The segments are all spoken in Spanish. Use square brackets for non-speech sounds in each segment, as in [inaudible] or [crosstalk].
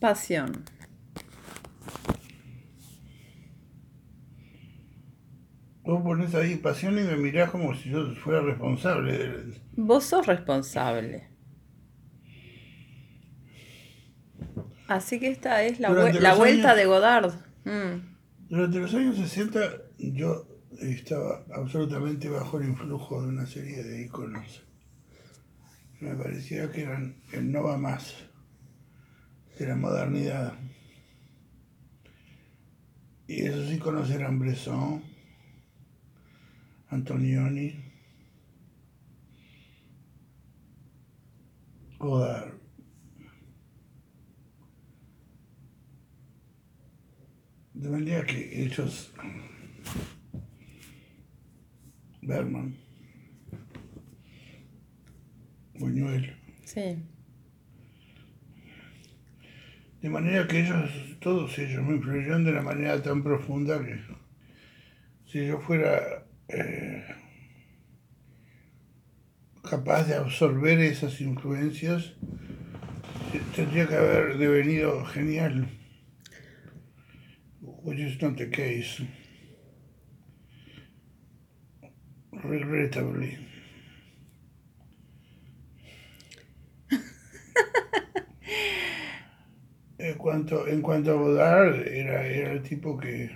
Pasión. Vos pones ahí pasión y me mirás como si yo fuera responsable. de- Vos sos responsable. Así que esta es la, la vuelta años- de Godard. Mm. Durante los años 60 yo estaba absolutamente bajo el influjo de una serie de iconos. Me parecía que eran el no va más de la modernidad. Y esos iconos eran Bresson, Antonioni, Godard. De manera que ellos, Berman, Buñuel, Sí. De manera que ellos, todos ellos me influyeron de una manera tan profunda que si yo fuera eh, capaz de absorber esas influencias, tendría que haber devenido genial. Which is not the case. Regrettably. En cuanto, en cuanto a Godard, era, era el tipo que,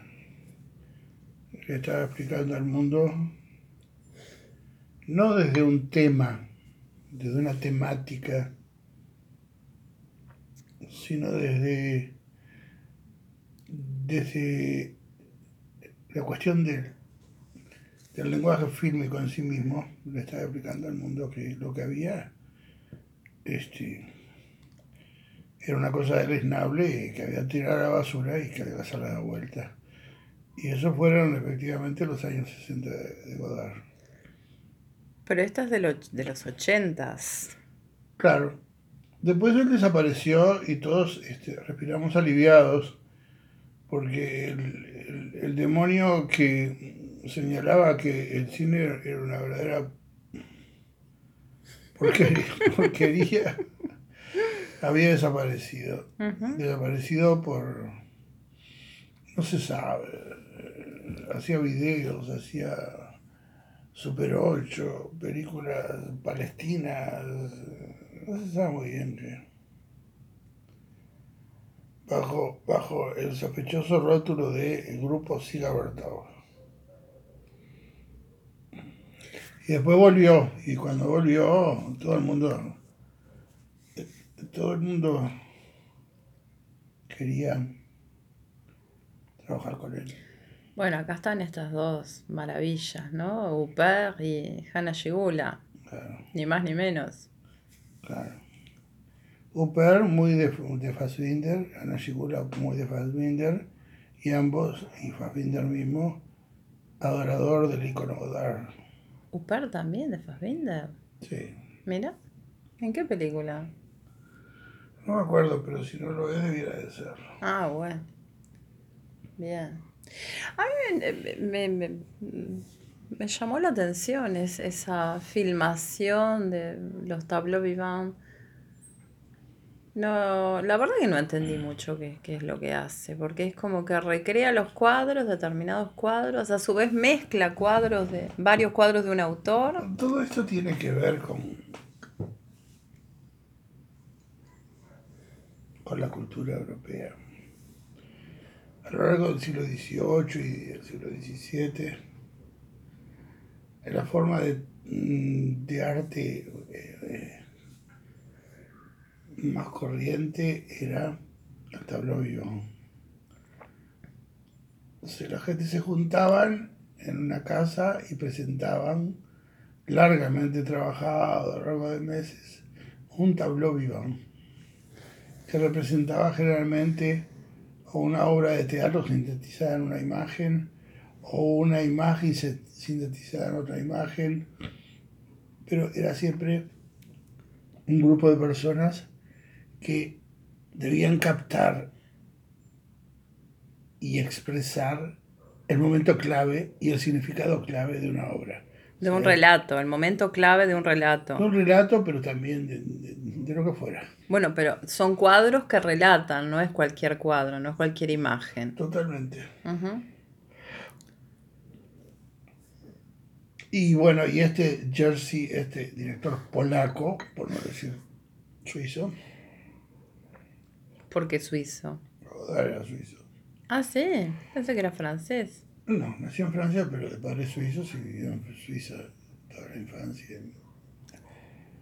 que estaba explicando al mundo, no desde un tema, desde una temática, sino desde, desde la cuestión del, del lenguaje fílmico en sí mismo, le estaba explicando al mundo que lo que había este, era una cosa deleznable que había tirado a la basura y que había que hacerla de vuelta. Y esos fueron efectivamente los años 60 de, Godard. Pero esta es de, lo- de los ochentas. Claro. Después él desapareció y todos este, respiramos aliviados porque el, el- el demonio que señalaba que el cine era una verdadera porquería, [laughs] porquería había desaparecido. Desaparecido por... no se sabe. Hacía videos, hacía Super 8, películas palestinas. No se sabe muy bien qué. Bajo, bajo el sospechoso rótulo de el grupo Siga Bertau. Y después volvió, y cuando volvió, todo el mundo, todo el mundo quería trabajar con él. Bueno, acá están estas dos maravillas, ¿no? Uper y Hannah Shigula. Claro, Ni más ni menos. claro. Upper muy de, de Fassbinder, Ana Shigula muy de Fassbinder, y ambos, y Fassbinder mismo, adorador del icono Godard. Uper también de Fassbinder. Sí. Mira. ¿En qué película? No me acuerdo, pero si no lo es, debiera de ser. Ah, bueno. Bien. A mí me, me- me- me llamó la atención es- esa filmación de los tableaux vivants. No, la verdad que no entendí mucho qué, qué es lo que hace, porque es como que recrea los cuadros, determinados cuadros, a su vez mezcla cuadros de varios cuadros de un autor. Todo esto tiene que ver con, con la cultura europea. A lo largo del siglo XVIII y del siglo XVII, la forma de, mm, arte eh, más corriente era el tableau vivant. O sea, la gente se juntaban en una casa y presentaban largamente trabajado a lo largo de meses, un tableau vivant que representaba generalmente una obra de teatro sintetizada en una imagen o una imagen sintetizada en otra imagen, pero era siempre un grupo de personas que debían captar y expresar el momento clave y el significado clave de una obra. De un relato, el momento clave de un relato. Un relato, pero también de, de- de lo que fuera. Bueno, pero son cuadros que relatan, no es cualquier cuadro, no es cualquier imagen. Totalmente. Ujú. Y bueno, y este Jersey, este director polaco, por no decir suizo, ¿Por qué suizo? era suizo. Ah, sí, pensé que era francés. No, nació en Francia, pero de padres suizos y vivió en Suiza toda la infancia.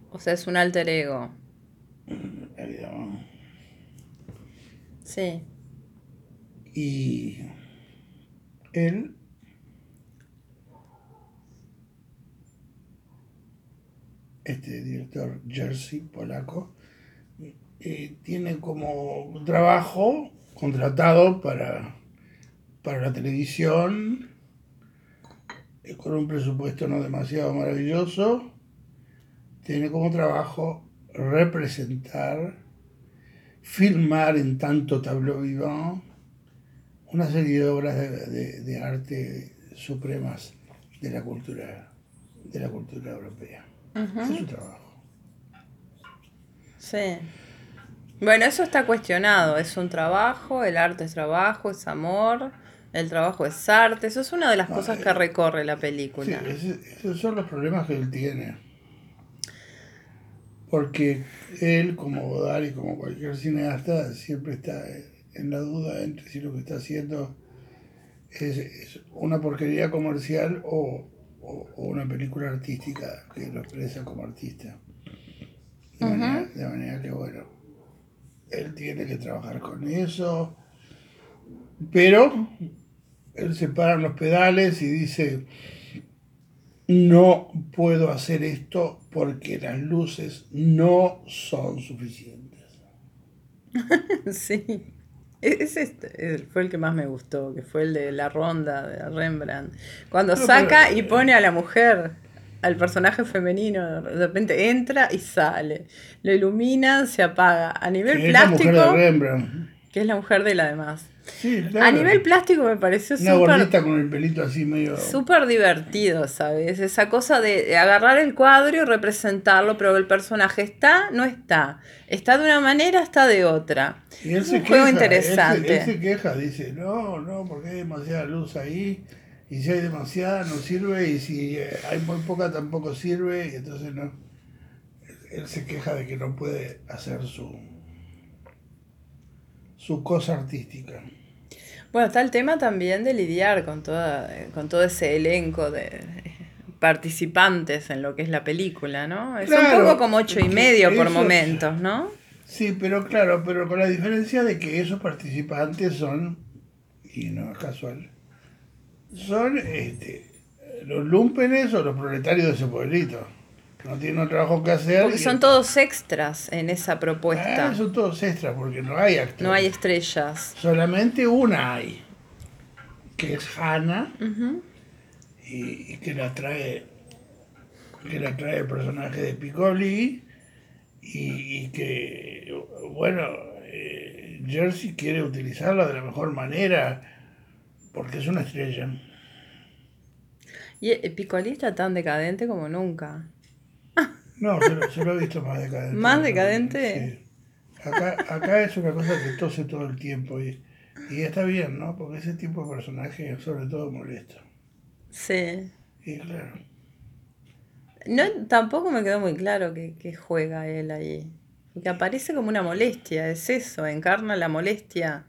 O sea, es un alter ego. Sí. Y él este director Jersey polaco eh, tiene como trabajo contratado para, para la televisión eh, con un presupuesto no demasiado maravilloso tiene como trabajo representar filmar en tanto tableau vivant una serie de obras de, de- de arte supremas de la cultura de la cultura europea. Es su trabajo. Sí. Bueno, eso está cuestionado. Es un trabajo, el arte es trabajo, es amor, el trabajo es arte. Eso es una de las No, cosas eh, que recorre la Sí, película. ese- esos son los problemas que él tiene. Porque él, como Godard y como cualquier cineasta, siempre está en la duda entre si lo que está haciendo es, es una porquería comercial o, o- o una película artística que lo expresa como artista. De, manera, de manera que, bueno, él tiene que trabajar con eso, pero él se para en los pedales y dice, no puedo hacer esto porque las luces no son suficientes. [laughs] Sí. E- Ese este- fue el que más me gustó, que fue el de la ronda de Rembrandt. Cuando No, saca pero- y pone a la mujer, al personaje femenino, de repente entra y sale. Lo iluminan, se apaga. A nivel Que es la mujer plástico, de Rembrandt. Que es la mujer de la demás. Sí, claro. A nivel plástico me pareció Una súper gordita con el pelito así medio... súper divertido, ¿sabes? Esa cosa de, agarrar el cuadro y representarlo, pero el personaje está, no está. Está de una manera, está de otra. Y él Es se un juego queja, interesante. Él, se- él se queja, dice, no, no, porque hay demasiada luz ahí, y si hay demasiada no sirve, y si eh, hay muy poca tampoco sirve, y entonces no. Él se queja de que no puede hacer su, su cosa artística. Bueno, está el tema también de lidiar con, toda, con todo ese elenco de participantes en lo que es la película, ¿no? Es un poco como ocho y medio por eso- momentos, ¿no? Sí, pero claro, pero con la diferencia de que esos participantes son, y no es casual, son este, los lumpenes o los proletarios de ese pueblito. No tienen trabajo que hacer. Porque son todos extras en esa propuesta. Ah, son todos extras porque no hay actores. No hay estrellas. Solamente una hay, que es Hannah, y, y que la trae que la trae el personaje de Piccoli y, y que bueno eh, Jersey quiere utilizarla de la mejor manera porque es una estrella Y el Piccoli está tan decadente como nunca. No se lo, he visto más decadente ¿Más decadente? Sí. acá, acá es una cosa que tose todo el tiempo y, y está bien ¿no? porque ese tipo de personaje sobre todo molesto Sí. y claro No, tampoco me quedó muy claro que, que juega él ahí. Porque aparece como una molestia, es eso, encarna la molestia.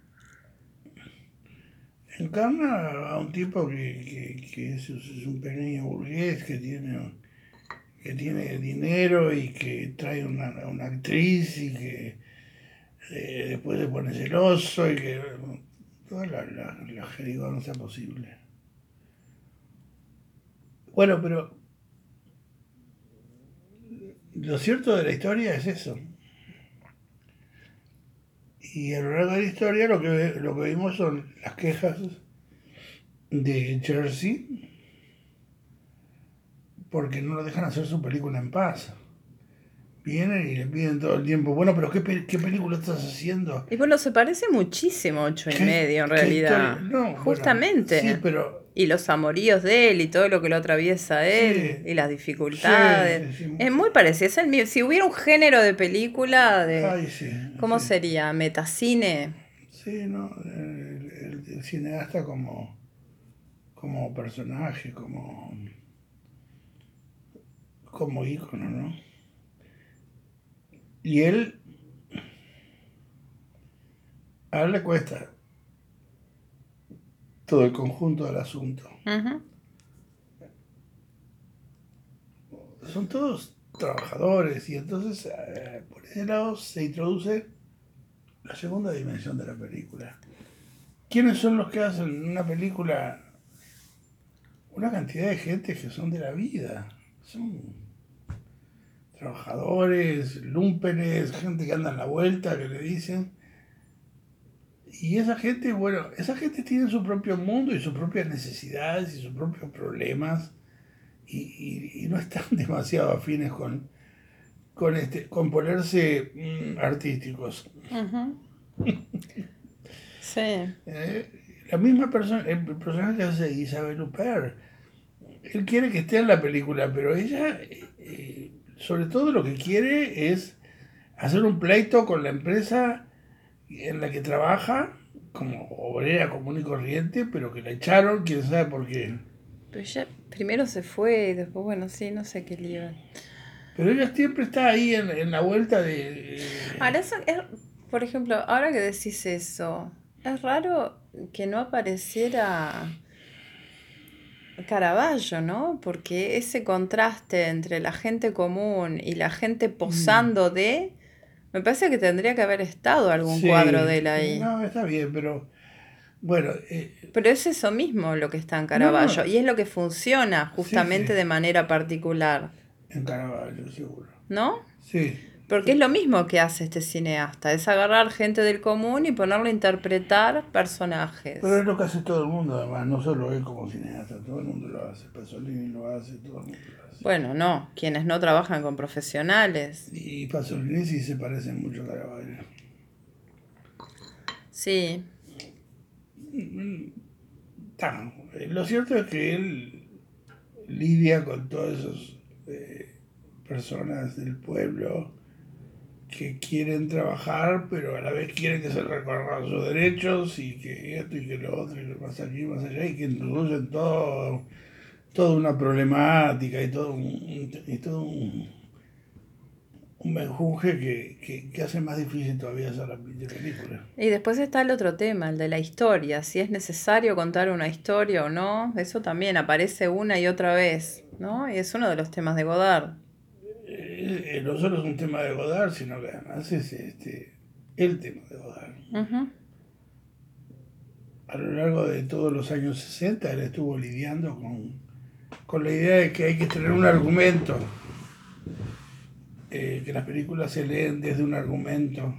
Encarna a un tipo que, que- que es, es un pequeño burgués que tiene, que tiene dinero y que trae una, una actriz y que eh, después se pone celoso y que toda la, la, la jerigonza posible. Bueno, pero lo cierto de la historia es eso. Y a lo largo de la historia lo que, lo que vimos son las quejas de Jersey porque no lo dejan hacer su película en paz. Vienen y le piden todo el tiempo, bueno, pero ¿qué, pe- qué película estás haciendo? Y bueno, se parece muchísimo ocho y ¿Qué- medio en realidad. No, bueno, Justamente. sí, pero y los amoríos de él y todo lo que lo atraviesa él Sí. y las dificultades. Sí. Es muy parecido. Es el. Si hubiera un género de película de... Ay. ¿Cómo sería? ¿Metacine? Sí, ¿no? El, el- el cineasta como, como personaje, como, como ícono, ¿no? Y él, a él le cuesta todo el conjunto del asunto. Son todos trabajadores y entonces eh, por ese lado se introduce la segunda dimensión de la película. ¿Quiénes son los que hacen una película? Una cantidad de gente que son de la vida. Son trabajadores, lumpenes, gente que anda en la vuelta, que le dicen. Y esa gente, bueno, esa gente tiene su propio mundo y sus propias necesidades y sus propios problemas y, y- y no están [laughs] demasiado afines con, con, este, con ponerse mm, artísticos. Ujú. Sí. Eh, la misma persona, el personaje que hace Isabel Huppert, él quiere que esté en la película, pero ella, eh, sobre todo lo que quiere es hacer un pleito con la empresa en la que trabaja, como obrera común y corriente, pero que la echaron, quién sabe por qué. Pero ella primero se fue y después, bueno, sí, no sé qué lío. Pero ella siempre está ahí en, en la vuelta de... eh, Ahora, eso es, por ejemplo, ahora que decís eso, es raro que no apareciera Caravaggio, ¿no? Porque ese contraste entre la gente común y la gente posando de, me parece que tendría que haber estado algún sí, cuadro de él ahí. No, está bien, pero bueno, eh, Pero es eso mismo lo que está en Caravaggio No. y es lo que funciona justamente sí. de manera particular, en Caravaggio, seguro. ¿no? Sí. Porque es lo mismo que hace este cineasta, es agarrar gente del común y ponerlo a interpretar personajes. Pero es lo que hace todo el mundo, además, no solo él como cineasta, todo el mundo lo hace. Pasolini lo hace, todo el mundo lo hace. Bueno, no, quienes no trabajan con profesionales. Y Pasolini sí se parecen mucho a Caravaggio. Sí, Lo cierto es que él lidia con todas esas eh, personas del pueblo que quieren trabajar, pero a la vez quieren que se recorran sus derechos y que esto y que lo otro y que más aquí, más allá, y que introducen todo, toda una problemática y todo un, y todo un, un que, que, que hace más difícil todavía hacer la película. y después está el otro tema, el de la historia, si es necesario contar una historia o no, eso también aparece una y otra vez, ¿no? Y es uno de los temas de Godard. Eh, no solo es un tema de Godard, sino que además es este, el tema de Godard. A lo largo de todos los años 60 él estuvo lidiando con, con la idea de que hay que tener un argumento, eh, que las películas se leen desde un argumento,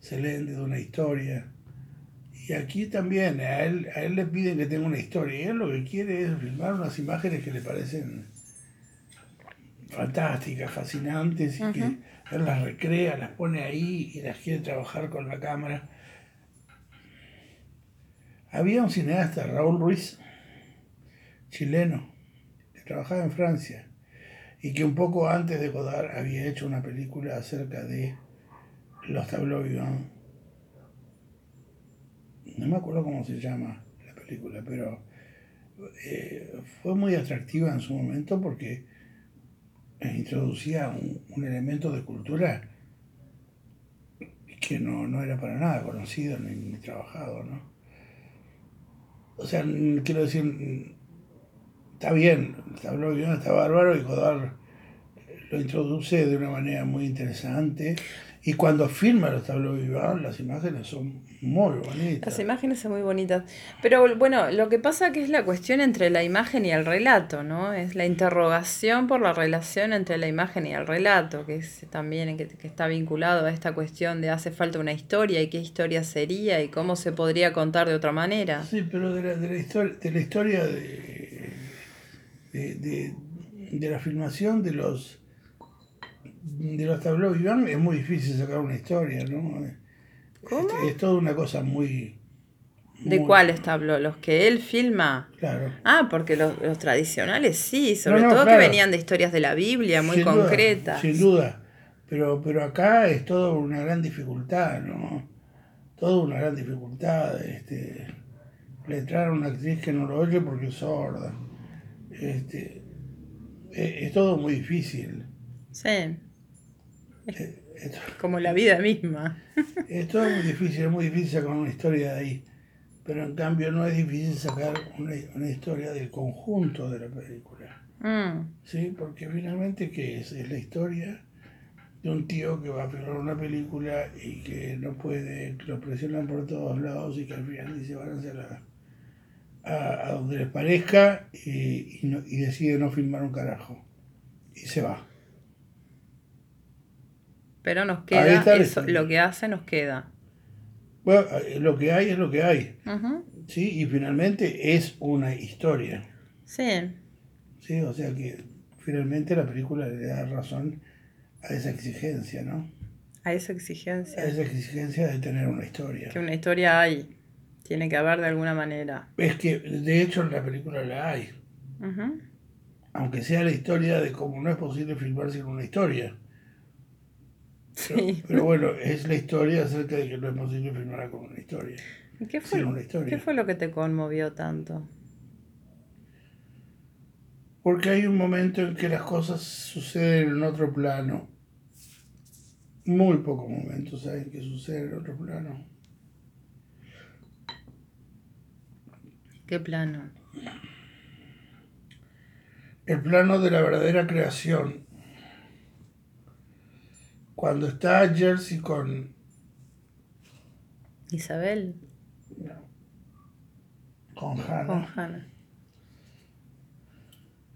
se leen desde una historia. Y aquí también a él, a él le piden que tenga una historia, y él lo que quiere es filmar unas imágenes que le parecen fantásticas, fascinantes, y que él las recrea, las pone ahí y las quiere trabajar con la cámara. Había un cineasta, Raúl Ruiz, chileno, que trabajaba en Francia y que un poco antes de Godard había hecho una película acerca de los tableaux vivants. No me acuerdo cómo se llama la película, pero eh, fue muy atractiva en su momento porque introducía un, un elemento de cultura que no, no era para nada conocido ni, trabajado, ¿no? O sea, quiero decir, está bien, el vivant está bárbaro y Godard lo introduce de una manera muy interesante. Y cuando filma los tableaux vivants, las imágenes son muy bonitas. Las imágenes son muy bonitas. Pero bueno, lo que pasa que es la cuestión entre la imagen y el relato, ¿no? Es la interrogación por la relación entre la imagen y el relato, que es también que, que está vinculado a esta cuestión de hace falta una historia y qué historia sería y cómo se podría contar de otra manera. Sí, pero de la, de la historia, de la historia de, de, de- de la filmación de los de los tableaux vivants es muy difícil sacar una historia, ¿no? ¿Cómo? Es, es toda una cosa muy ¿De Muy- cuáles tableaux? ¿Los que él filma? Claro. Ah, porque los, los tradicionales sí, sobre No, no, todo claro. que venían de historias de la Biblia, muy Sin duda, concretas. sin duda. Pero, pero acá es todo una gran dificultad, ¿no? Todo una gran dificultad. Este, letrar a una actriz que no lo oye porque es sorda. Este, es, es todo muy difícil. Sí, Es, es- como la vida misma. es todo muy difícil, es muy difícil sacar una historia de ahí. Pero en cambio no es difícil sacar una, una historia del conjunto de la película. Mm, ¿sí? Porque finalmente, ¿qué es? Es la historia de un tío que va a filmar una película y que no puede, que lo presionan por todos lados y que al final dice, van a, la, a, a donde les parezca y, y, no- y decide no filmar un carajo. Y se va. Pero nos queda, eso, lo que hace nos queda. Bueno, eh, lo que hay es lo que hay, ¿sí? Y finalmente es una historia, Sí, ¿sí? O sea que finalmente la película le da razón a esa exigencia, ¿no? a esa A exigencia. esa exigencia de tener una historia. Que una historia hay, tiene que haber de alguna manera. Es que de hecho en la película la hay, aunque sea la historia de cómo no es posible filmar sin una historia. Pero, Sí. [laughs] pero bueno, es la historia acerca de que no es posible filmar con una historia. ¿Y ¿Qué fue, Sin una historia. ¿Qué fue lo que te conmovió tanto? Porque hay un momento en que las cosas suceden en otro plano. Muy pocos momentos hay en que suceden en otro plano. ¿Qué plano? El plano de la verdadera creación. Cuando está Jersey con Isabel con Hannah. con Hannah.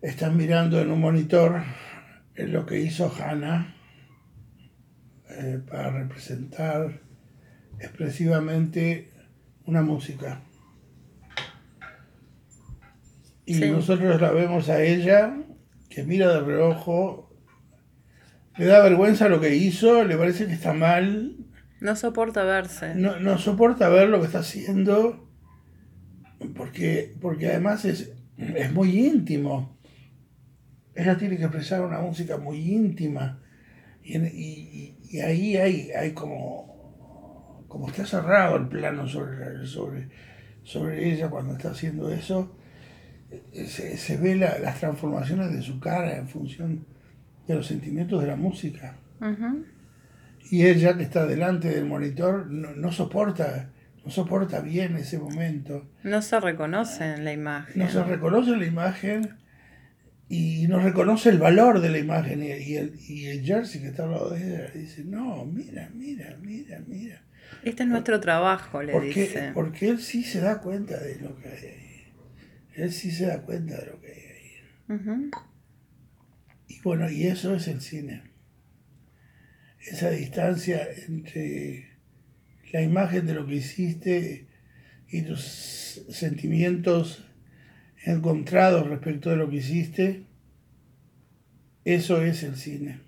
Están mirando en un monitor lo que hizo Hannah eh, para representar expresivamente una música. Y Sí. nosotros la vemos a ella que mira de reojo, le da vergüenza lo que hizo, le parece que está mal, No soporta verse. no, no soporta ver lo que está haciendo porque, porque además es, es muy íntimo. Ella tiene que expresar una música muy íntima y, y- y- ahí hay, hay como, como está cerrado el plano sobre, sobre, sobre ella cuando está haciendo eso. Se, se ve la- las transformaciones de su cara en función de los sentimientos de la música. Ujú. Y ella que está delante del monitor no, no soporta, no soporta bien ese momento. No se reconoce en la imagen. No se reconoce la imagen y no reconoce el valor de la imagen. Y, y el, y el Jersey que está al lado de ella dice, no, mira, mira, mira, mira. Este es nuestro trabajo, le Porque, dice. porque él sí se da cuenta de lo que hay ahí. Él sí se da cuenta de lo que hay ahí. Ujú. Y bueno, y eso es el cine. Esa distancia entre la imagen de lo que hiciste y tus sentimientos encontrados respecto de lo que hiciste, eso es el cine.